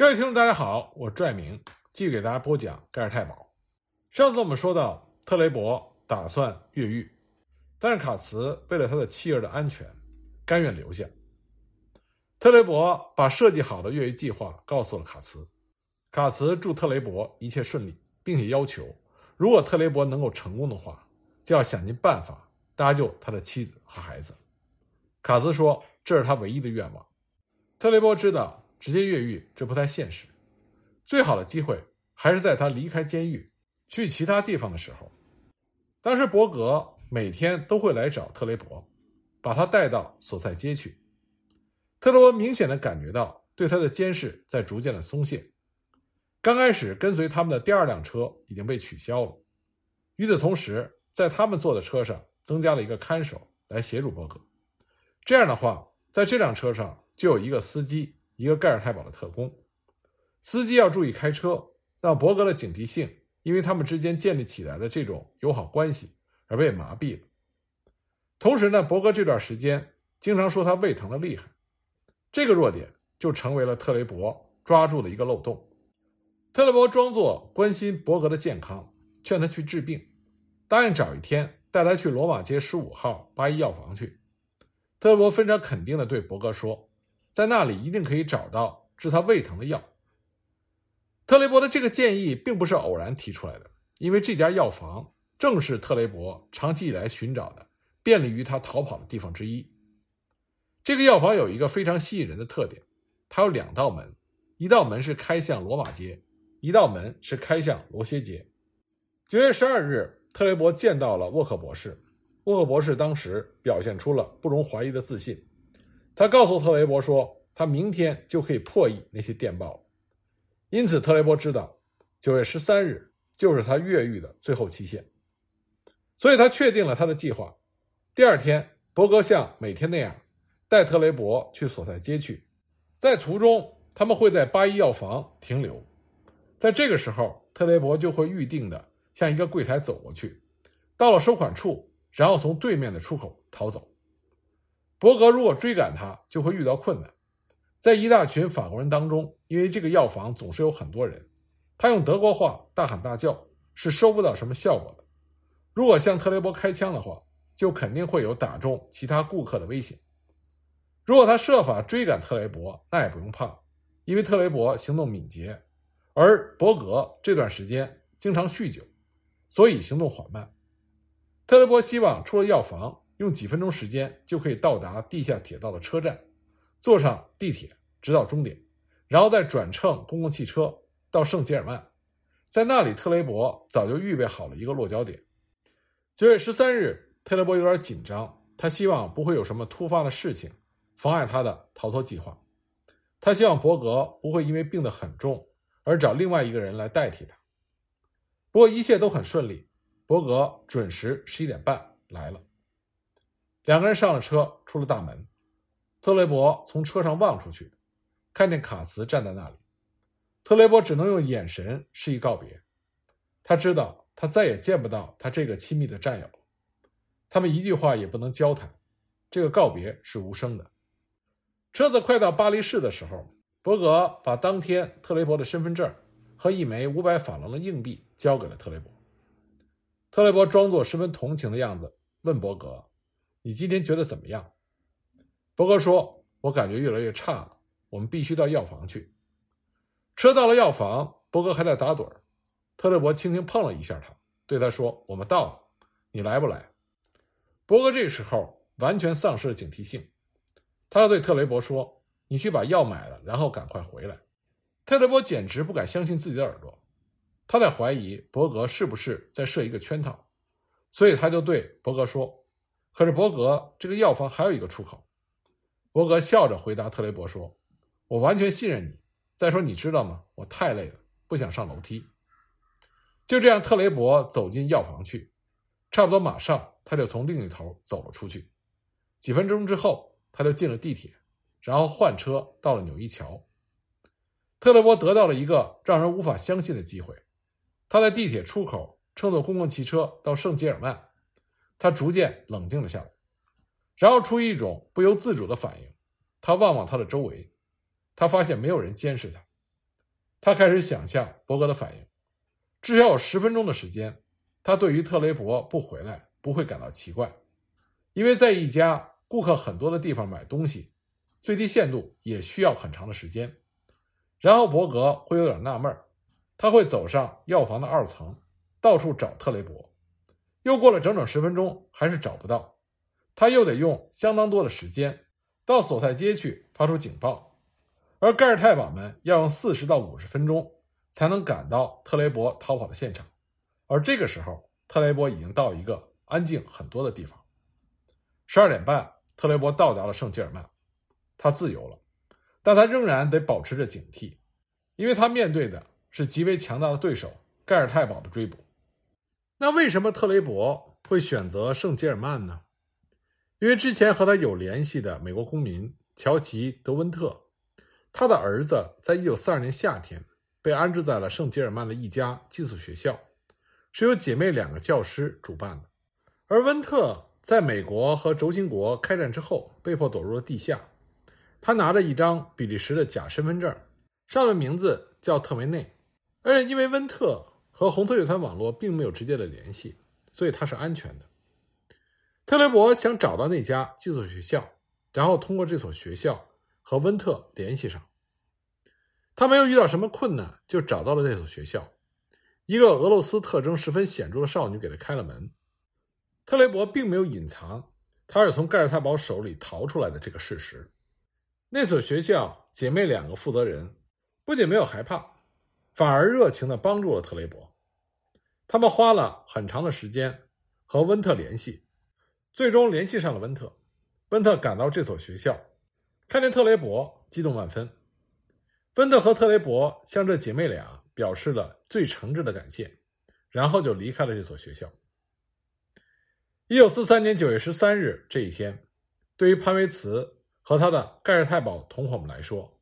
各位听众，大家好，我是拽明，继续给大家播讲盖尔太保。上次我们说到，特雷伯打算越狱，但是卡茨为了他的妻儿的安全，甘愿留下。特雷伯把设计好的越狱计划告诉了卡茨，卡茨祝特雷伯一切顺利，并且要求，如果特雷伯能够成功的话，就要想尽办法搭救他的妻子和孩子。卡茨说，这是他唯一的愿望。特雷伯知道。直接越狱这不太现实，最好的机会还是在他离开监狱去其他地方的时候。当时伯格每天都会来找特雷伯，把他带到所在街去。特雷伯明显的感觉到对他的监视在逐渐的松懈。刚开始跟随他们的第二辆车已经被取消了，与此同时，在他们坐的车上增加了一个看守来协助伯格。这样的话，在这辆车上就有一个司机。一个盖尔太保的特工，司机要注意开车，让伯格的警惕性，因为他们之间建立起来的这种友好关系而被麻痹了。同时呢，伯格这段时间经常说他胃疼的厉害，这个弱点就成为了特雷伯抓住的一个漏洞。特雷伯装作关心伯格的健康，劝他去治病，答应找一天带他去罗马街十五号八一药房去。特雷伯非常肯定地对伯格说。在那里一定可以找到治他胃疼的药。特雷伯的这个建议并不是偶然提出来的，因为这家药房正是特雷伯长期以来寻找的便利于他逃跑的地方之一。这个药房有一个非常吸引人的特点，它有两道门，一道门是开向罗马街，一道门是开向罗歇街。九月十二日，特雷伯见到了沃克博士，沃克博士当时表现出了不容怀疑的自信。他告诉特雷伯说，他明天就可以破译那些电报，因此特雷伯知道九月十三日就是他越狱的最后期限，所以他确定了他的计划。第二天，伯格像每天那样带特雷伯去所在街去，在途中他们会在八一药房停留，在这个时候，特雷伯就会预定的向一个柜台走过去，到了收款处，然后从对面的出口逃走。伯格如果追赶他，就会遇到困难。在一大群法国人当中，因为这个药房总是有很多人，他用德国话大喊大叫是收不到什么效果的。如果向特雷伯开枪的话，就肯定会有打中其他顾客的危险。如果他设法追赶特雷伯，那也不用怕，因为特雷伯行动敏捷，而伯格这段时间经常酗酒，所以行动缓慢。特雷伯希望出了药房。用几分钟时间就可以到达地下铁道的车站，坐上地铁直到终点，然后再转乘公共汽车到圣吉尔曼，在那里特雷伯早就预备好了一个落脚点。九月十三日，特雷伯有点紧张，他希望不会有什么突发的事情妨碍他的逃脱计划。他希望伯格不会因为病得很重而找另外一个人来代替他。不过一切都很顺利，伯格准时十一点半来了。两个人上了车，出了大门。特雷伯从车上望出去，看见卡茨站在那里。特雷伯只能用眼神示意告别。他知道他再也见不到他这个亲密的战友了。他们一句话也不能交谈。这个告别是无声的。车子快到巴黎市的时候，伯格把当天特雷伯的身份证和一枚五百法郎的硬币交给了特雷伯。特雷伯装作十分同情的样子，问伯格。你今天觉得怎么样？伯格说：“我感觉越来越差了。我们必须到药房去。”车到了药房，伯格还在打盹儿。特雷伯轻轻碰了一下他，对他说：“我们到了，你来不来？”伯格这时候完全丧失了警惕性，他对特雷伯说：“你去把药买了，然后赶快回来。”特雷伯简直不敢相信自己的耳朵，他在怀疑伯格是不是在设一个圈套，所以他就对伯格说。可是伯格，这个药房还有一个出口。伯格笑着回答特雷伯说：“我完全信任你。再说，你知道吗？我太累了，不想上楼梯。”就这样，特雷伯走进药房去。差不多马上，他就从另一头走了出去。几分钟之后，他就进了地铁，然后换车到了纽伊桥。特雷伯得到了一个让人无法相信的机会。他在地铁出口乘坐公共汽车到圣吉尔曼。他逐渐冷静了下来，然后出于一种不由自主的反应，他望望他的周围，他发现没有人监视他。他开始想象伯格的反应。至少有十分钟的时间，他对于特雷伯不回来不会感到奇怪，因为在一家顾客很多的地方买东西，最低限度也需要很长的时间。然后伯格会有点纳闷他会走上药房的二层，到处找特雷伯。又过了整整十分钟，还是找不到，他又得用相当多的时间到索泰街去发出警报，而盖尔太保们要用四十到五十分钟才能赶到特雷伯逃跑的现场，而这个时候，特雷伯已经到一个安静很多的地方。十二点半，特雷伯到达了圣吉尔曼，他自由了，但他仍然得保持着警惕，因为他面对的是极为强大的对手盖尔太保的追捕。那为什么特雷伯会选择圣吉尔曼呢？因为之前和他有联系的美国公民乔奇·德温特，他的儿子在一九四二年夏天被安置在了圣吉尔曼的一家寄宿学校，是由姐妹两个教师主办的。而温特在美国和轴心国开战之后被迫躲入了地下，他拿着一张比利时的假身份证，上面名字叫特维内，而且因为温特。和红色乐团网络并没有直接的联系，所以他是安全的。特雷伯想找到那家寄宿学校，然后通过这所学校和温特联系上。他没有遇到什么困难，就找到了那所学校。一个俄罗斯特征十分显著的少女给他开了门。特雷伯并没有隐藏他是从盖尔太保手里逃出来的这个事实。那所学校姐妹两个负责人不仅没有害怕，反而热情地帮助了特雷伯。他们花了很长的时间和温特联系，最终联系上了温特。温特赶到这所学校，看见特雷伯，激动万分。温特和特雷伯向这姐妹俩表示了最诚挚的感谢，然后就离开了这所学校。一九四三年九月十三日这一天，对于潘维茨和他的盖尔太保同伙们来说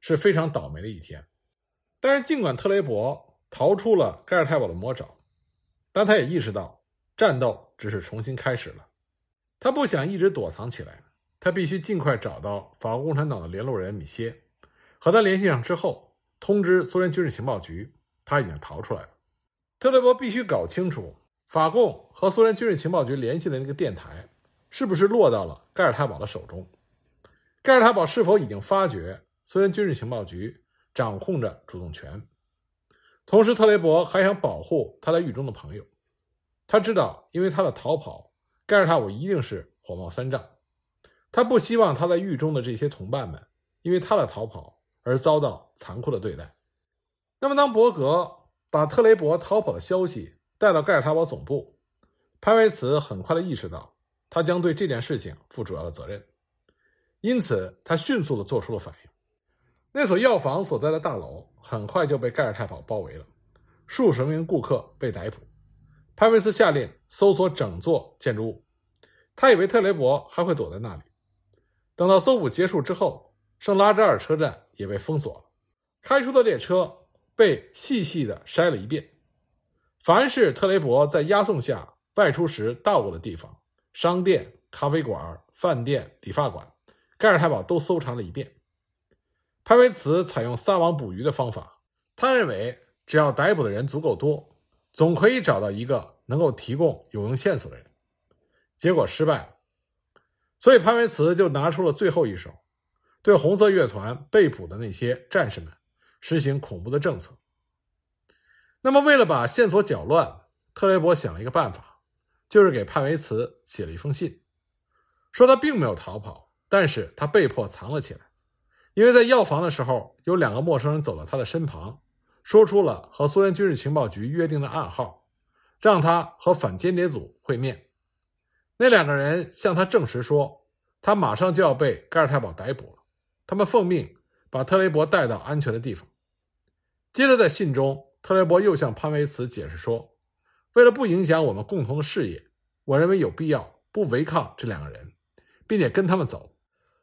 是非常倒霉的一天。但是，尽管特雷伯逃出了盖尔太保的魔爪，但他也意识到，战斗只是重新开始了。他不想一直躲藏起来，他必须尽快找到法国共产党的联络人米歇，和他联系上之后，通知苏联军事情报局，他已经逃出来了。特雷伯必须搞清楚，法共和苏联军事情报局联系的那个电台，是不是落到了盖尔塔堡的手中？盖尔塔堡是否已经发觉苏联军事情报局掌控着主动权？同时，特雷伯还想保护他在狱中的朋友。他知道，因为他的逃跑，盖尔塔姆一定是火冒三丈。他不希望他在狱中的这些同伴们因为他的逃跑而遭到残酷的对待。那么，当伯格把特雷伯逃跑的消息带到盖尔塔堡总部，潘维茨很快的意识到，他将对这件事情负主要的责任。因此，他迅速的做出了反应。那所药房所在的大楼很快就被盖尔太保包围了，数十名顾客被逮捕。潘维斯下令搜索整座建筑物，他以为特雷伯还会躲在那里。等到搜捕结束之后，圣拉扎尔车站也被封锁了，开出的列车被细细的筛了一遍。凡是特雷伯在押送下外出时到过的地方，商店、咖啡馆、饭店、理发馆，盖尔太保都搜查了一遍。潘维茨采用撒网捕鱼的方法，他认为只要逮捕的人足够多，总可以找到一个能够提供有用线索的人。结果失败了，所以潘维茨就拿出了最后一手，对红色乐团被捕的那些战士们实行恐怖的政策。那么，为了把线索搅乱，特雷伯想了一个办法，就是给潘维茨写了一封信，说他并没有逃跑，但是他被迫藏了起来。因为在药房的时候，有两个陌生人走到他的身旁，说出了和苏联军事情报局约定的暗号，让他和反间谍组会面。那两个人向他证实说，他马上就要被盖尔泰堡逮捕了。他们奉命把特雷伯带到安全的地方。接着，在信中，特雷伯又向潘维茨解释说，为了不影响我们共同的事业，我认为有必要不违抗这两个人，并且跟他们走。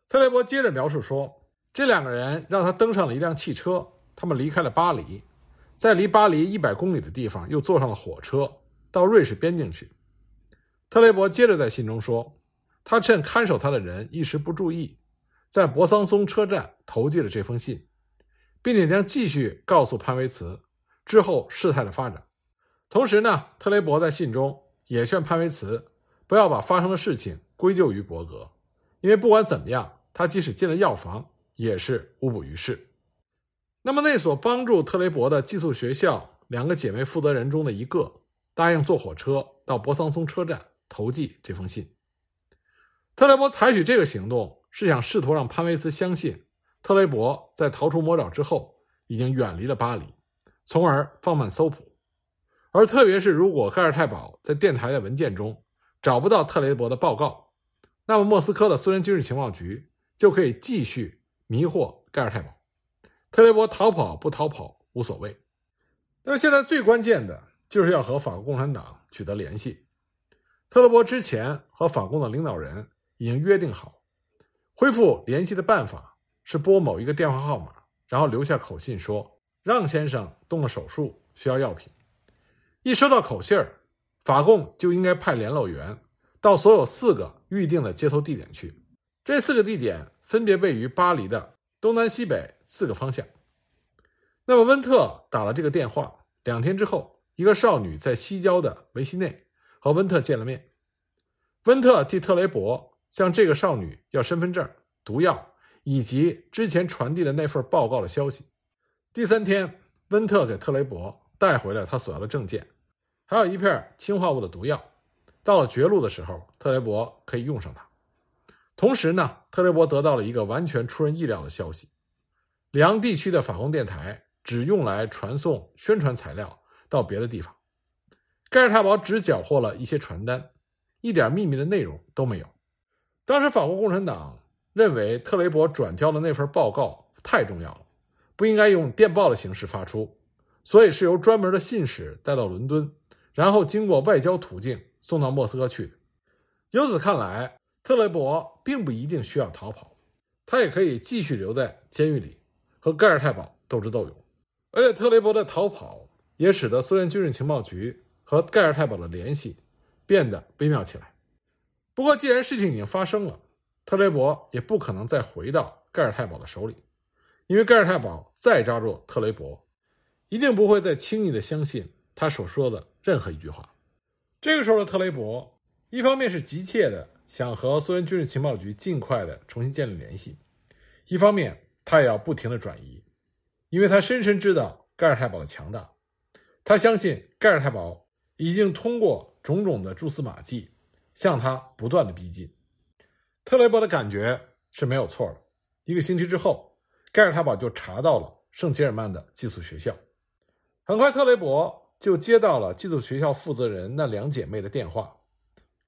特雷伯接着描述说。这两个人让他登上了一辆汽车，他们离开了巴黎，在离巴黎一百公里的地方又坐上了火车到瑞士边境去。特雷伯接着在信中说，他趁看守他的人一时不注意，在博桑松车站投递了这封信，并且将继续告诉潘维茨之后事态的发展。同时呢，特雷伯在信中也劝潘维茨不要把发生的事情归咎于伯格，因为不管怎么样，他即使进了药房也是无补于事。那么，那所帮助特雷伯的寄宿学校两个姐妹负责人中的一个答应坐火车到博桑松车站投寄这封信。特雷伯采取这个行动是想试图让潘维茨相信特雷伯在逃出魔爪之后已经远离了巴黎，从而放慢搜捕。而特别是，如果盖尔太保在电台的文件中找不到特雷伯的报告，那么莫斯科的苏联军事情报局就可以继续迷惑盖尔太保。特雷伯逃跑不逃跑无所谓。那么现在最关键的就是要和法国共产党取得联系。特雷伯之前和法共的领导人已经约定好，恢复联系的办法是拨某一个电话号码，然后留下口信说让先生动了手术，需要药品。一收到口信儿，法共就应该派联络员到所有四个预定的接头地点去。这四个地点分别位于巴黎的东南西北四个方向。那么温特打了这个电话，两天之后，一个少女在西郊的维希内和温特见了面。温特替特雷伯向这个少女要身份证、毒药以及之前传递的那份报告的消息。第三天，温特给特雷伯带回了他所要的证件。还有一片氰化物的毒药，到了绝路的时候，特雷伯可以用上它。同时呢，特雷伯得到了一个完全出人意料的消息：里昂地区的法共电台只用来传送宣传材料到别的地方。盖尔太保只缴获了一些传单，一点秘密的内容都没有。当时法国共产党认为特雷伯转交的那份报告太重要了，不应该用电报的形式发出，所以是由专门的信使带到伦敦。然后经过外交途径送到莫斯科去的。由此看来，特雷伯并不一定需要逃跑，他也可以继续留在监狱里和盖尔太保斗智斗勇。而且，特雷伯的逃跑也使得苏联军事情报局和盖尔太保的联系变得微妙起来。不过，既然事情已经发生了，特雷伯也不可能再回到盖尔太保的手里，因为盖尔太保再抓住特雷伯，一定不会再轻易的相信他所说的。任何一句话，这个时候的特雷伯，一方面是急切的想和苏联军事情报局尽快的重新建立联系，一方面他也要不停的转移，因为他深深知道盖尔太保的强大，他相信盖尔太保已经通过种种的蛛丝马迹向他不断的逼近。特雷伯的感觉是没有错的。一个星期之后，盖尔太保就查到了圣吉尔曼的寄宿学校，很快特雷伯。就接到了寄宿学校负责人那两姐妹的电话，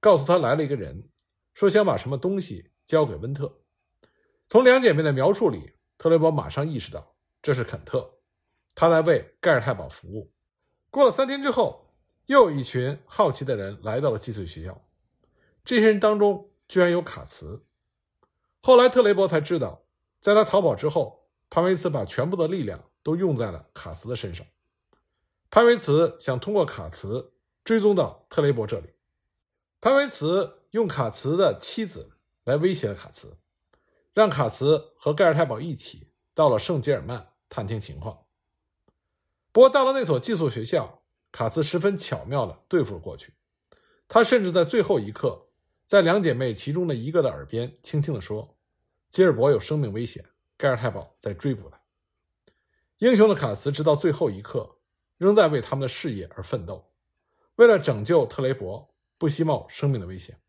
告诉他来了一个人，说想把什么东西交给温特。从两姐妹的描述里，特雷伯马上意识到这是肯特，他在为盖尔太保服务。过了三天之后，又有一群好奇的人来到了寄宿学校，这些人当中居然有卡茨。后来特雷伯才知道，在他逃跑之后，潘维茨把全部的力量都用在了卡茨的身上。潘维茨想通过卡茨追踪到特雷伯这里。潘维茨用卡茨的妻子来威胁了卡茨，让卡茨和盖尔太保一起到了圣吉尔曼探听情况。不过到了那所寄宿学校，卡茨十分巧妙地对付了过去。他甚至在最后一刻，在两姐妹其中的一个的耳边轻轻地说：“吉尔伯有生命危险，盖尔太保在追捕他。”英雄的卡茨直到最后一刻。仍在为他们的事业而奋斗，为了拯救特雷伯，不惜冒生命的危险。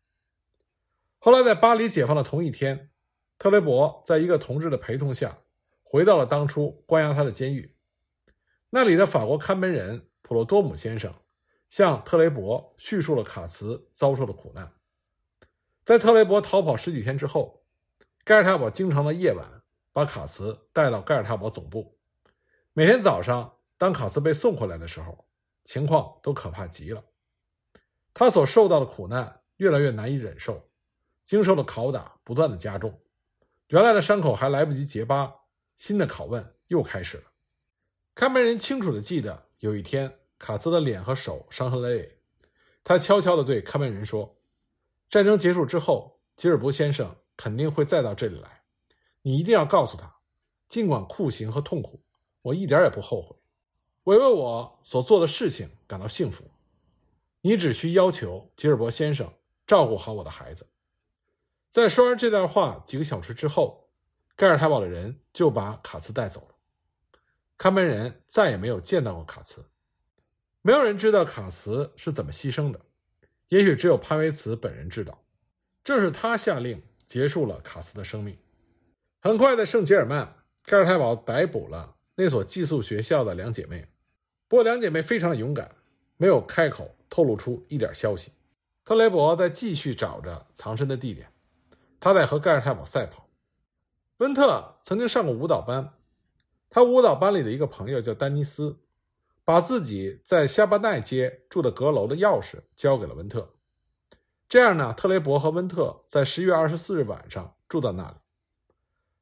后来，在巴黎解放的同一天，特雷伯在一个同志的陪同下，回到了当初关押他的监狱。那里的法国看门人普罗多姆先生向特雷伯叙述了卡茨遭受的苦难。在特雷伯逃跑十几天之后，盖尔塔堡经常在夜晚把卡茨带到盖尔塔堡总部，每天早上。当卡茨被送回来的时候，情况都可怕极了。他所受到的苦难越来越难以忍受，经受的拷打不断的加重，原来的伤口还来不及结疤，新的拷问又开始了。看门人清楚的记得，有一天卡兹的脸和手伤痕累累，他悄悄地对看门人说：“战争结束之后，吉尔伯先生肯定会再到这里来，你一定要告诉他，尽管酷刑和痛苦我一点也不后悔，我为我所做的事情感到幸福。你只需要求吉尔伯先生照顾好我的孩子。”在说完这段话几个小时之后，盖尔太保的人就把卡茨带走了。看门人再也没有见到过卡茨。没有人知道卡茨是怎么牺牲的，也许只有潘维茨本人知道。这是他下令结束了卡茨的生命。很快，在圣吉尔曼，盖尔太保逮捕了那所寄宿学校的两姐妹。不过，两姐妹非常的勇敢，没有开口透露出一点消息。特雷伯在继续找着藏身的地点，他在和盖尔太保赛跑。温特曾经上过舞蹈班，他舞蹈班里的一个朋友叫丹尼斯。把自己在夏巴奈街住的阁楼的钥匙交给了温特，这样呢，特雷伯和温特在十一月二十四日晚上住到那里。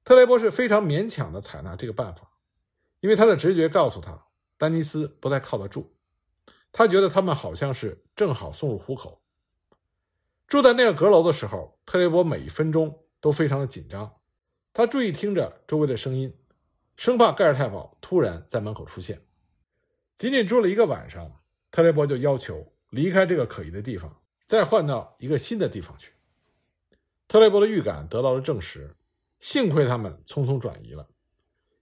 特雷伯是非常勉强的采纳这个办法，因为他的直觉告诉他，丹尼斯不太靠得住。他觉得他们好像是正好送入虎口。住在那个阁楼的时候，特雷伯每一分钟都非常的紧张，他注意听着周围的声音，生怕盖尔太保突然在门口出现。仅仅住了一个晚上，特雷伯就要求离开这个可疑的地方，再换到一个新的地方去。特雷伯的预感得到了证实，幸亏他们匆匆转移了，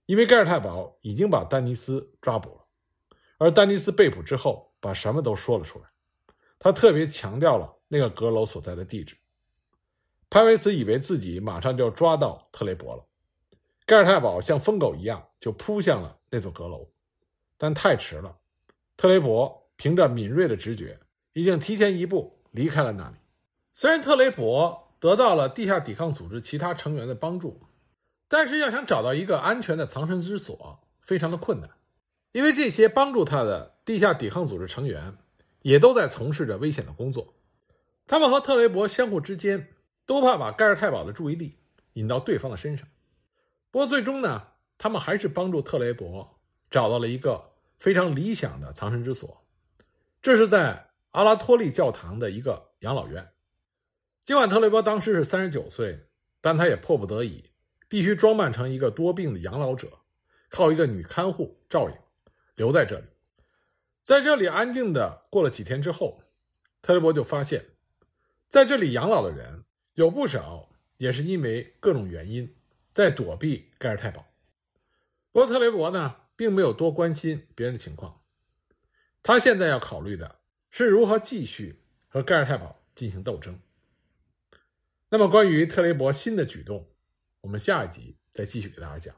因为盖尔太保已经把丹尼斯抓捕了，而丹尼斯被捕之后，把什么都说了出来。他特别强调了那个阁楼所在的地址。潘维茨以为自己马上就要抓到特雷伯了，盖尔太保像疯狗一样就扑向了那座阁楼。但太迟了，特雷伯凭着敏锐的直觉，已经提前一步离开了那里。虽然特雷伯得到了地下抵抗组织其他成员的帮助，但是要想找到一个安全的藏身之所，非常的困难，因为这些帮助他的地下抵抗组织成员也都在从事着危险的工作。他们和特雷伯相互之间都怕把盖尔太保的注意力引到对方的身上。不过最终呢，他们还是帮助特雷伯找到了一个。非常理想的藏身之所，这是在阿拉托利教堂的一个养老院。尽管特雷伯当时是三十九岁，但他也迫不得已，必须装扮成一个多病的养老者，靠一个女看护照应，留在这里。在这里安静的过了几天之后，特雷伯就发现，在这里养老的人有不少也是因为各种原因在躲避盖尔太保。不过特雷伯呢？并没有多关心别人的情况，他现在要考虑的是如何继续和盖尔太保进行斗争。那么，关于特雷伯新的举动，我们下一集再继续给大家讲。